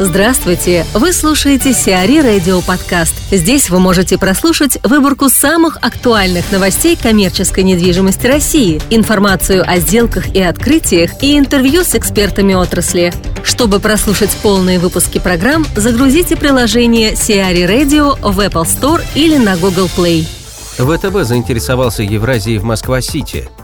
Здравствуйте! Вы слушаете Сиари Радио Подкаст. Здесь вы можете прослушать выборку самых актуальных новостей коммерческой недвижимости России, информацию о сделках и открытиях и интервью с экспертами отрасли. Чтобы прослушать полные выпуски программ, загрузите приложение Сиари Radio в Apple Store или на Google Play. ВТБ заинтересовался Евразией в Москва-Сити –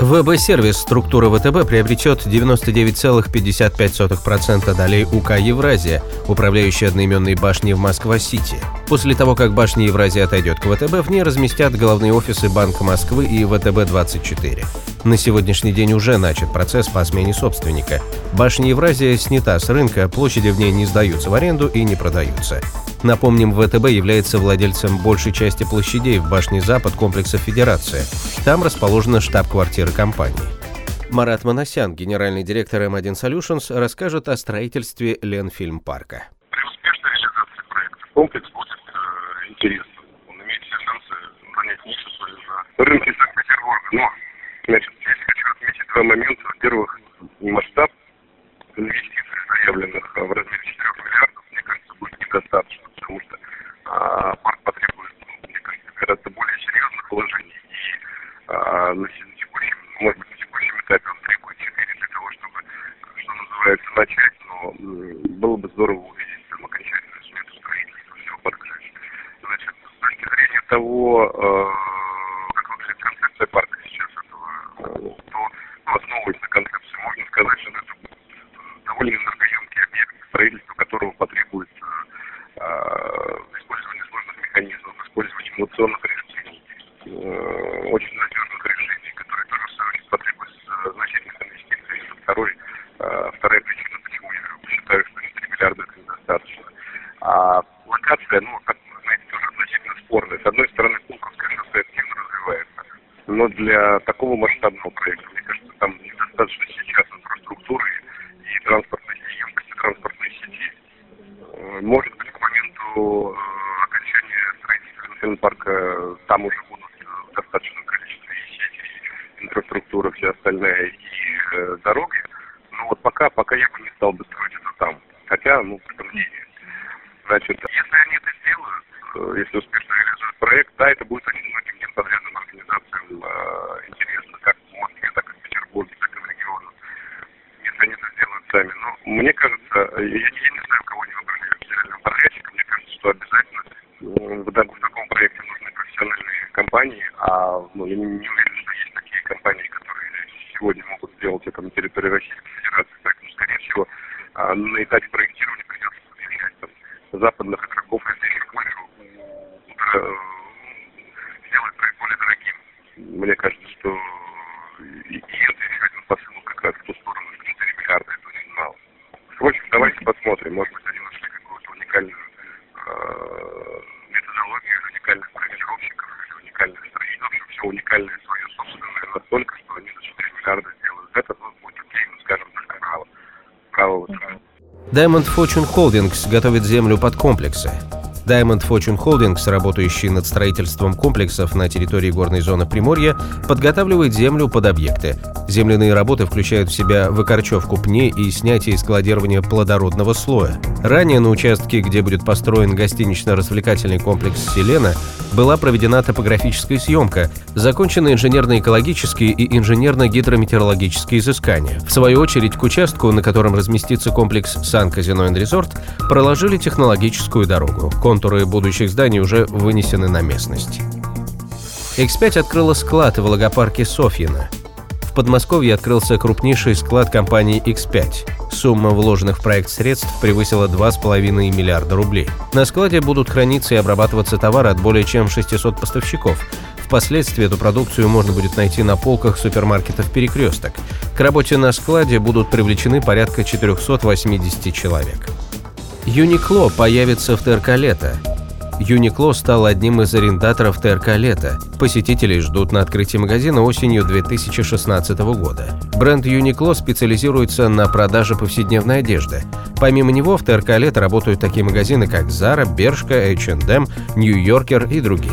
ВБ-сервис структуры ВТБ приобретет 99,55% долей УК «Евразия», управляющей одноименной башней в Москва-Сити. После того, как башня Евразия отойдет к ВТБ, в ней разместят головные офисы Банка Москвы и ВТБ-24. На сегодняшний день уже начат процесс по смене собственника. Башня Евразия снята с рынка, площади в ней не сдаются в аренду и не продаются. Напомним, ВТБ является владельцем большей части площадей в башне Запад комплекса Федерация. Там расположена штаб-квартира компании. Марат Манасян, генеральный директор M1 Solutions, расскажет о строительстве Ленфильм-парка. При успешной реализации проекта комплекс будет э, интересным. Он имеет все шансы занять нишу свою на рынке Санкт-Петербурга. Но, значит, момента. Во-первых, масштаб инвестиций, заявленных в размере 4 миллиардов, мне кажется, будет недостаточно потому что а, парк потребует, мне кажется, гораздо более серьезных вложений. И а, на текущем, может быть, на текущем этапе он требует 4 для того, чтобы, что называется, начать. Но было бы здорово увидеть там окончательную смету строительства всего парка. Значит, с точки зрения того, э, как выглядит концепция парка сейчас этого, то ну, основываясь на концепции, можно сказать, что это довольно энергоемкий объект, строительство которого потребует инновационных решений, э, очень надежных решений, которые тоже в свою очередь потребуют э, значительных инвестиций. Второй, э, вторая причина, почему я считаю, что 4 миллиарда это недостаточно. А локация, ну, как вы знаете, тоже относительно спорная. С одной стороны, Пулковское шоссе активно развивается, но для такого масштабного проекта, мне кажется, там недостаточно сейчас инфраструктуры и транспортной, емкости транспортной сети. Может быть, к моменту парка, там уже будут в достаточном количестве и сети, инфраструктура, все остальное, и э, дороги. Но вот пока, пока я бы не стал бы строить это там. Хотя, ну, это мнение. Значит, если они это сделают, э, если успешно реализуют проект, да, это будет очень многим генподрядным организациям э, интересно, как в Москве, так и в Петербурге, так и в регионах, если они это сделают сами. Но мне кажется, я, я не знаю, кого они выбрали генерального подрядчика, мне кажется, что обязательно в, в таком проекте нужны профессиональные компании, а ну, я не, не уверен, что есть такие компании, которые сегодня могут сделать это на территории Российской Федерации. Поэтому, скорее всего, а, на этапе проектирования придется подключать там, западных игроков, еще больше э, сделать проект более дорогим. Мне кажется, что и, это еще один посыл как раз в ту сторону, что 4 миллиарда это очень мало. Впрочем, давайте посмотрим, может быть, они нашли какую-то уникальную э, методологию уникальных проектировщиков или уникальных строителей, в все уникальное свое собственное настолько, что они за 4 миллиарда сделают это, будет ну, скажем, только право. Право. Diamond Fortune Holdings готовит землю под комплексы. Diamond Fortune Holdings, работающий над строительством комплексов на территории горной зоны Приморья, подготавливает землю под объекты. Земляные работы включают в себя выкорчевку пней и снятие и складирование плодородного слоя. Ранее на участке, где будет построен гостинично-развлекательный комплекс «Селена», была проведена топографическая съемка, закончены инженерно-экологические и инженерно-гидрометеорологические изыскания. В свою очередь, к участку, на котором разместится комплекс «Сан Казино Резорт», проложили технологическую дорогу. Контуры будущих зданий уже вынесены на местность. X5 открыла склад в логопарке Софьина. В Подмосковье открылся крупнейший склад компании X5. Сумма вложенных в проект средств превысила 2,5 миллиарда рублей. На складе будут храниться и обрабатываться товары от более чем 600 поставщиков. Впоследствии эту продукцию можно будет найти на полках супермаркетов «Перекресток». К работе на складе будут привлечены порядка 480 человек. Юникло появится в ТРК «Лето». Юникло стал одним из арендаторов ТРК «Лето». Посетителей ждут на открытии магазина осенью 2016 года. Бренд Юникло специализируется на продаже повседневной одежды. Помимо него в ТРК «Лето» работают такие магазины, как Zara, Бершка, H&M, Нью-Йоркер и другие.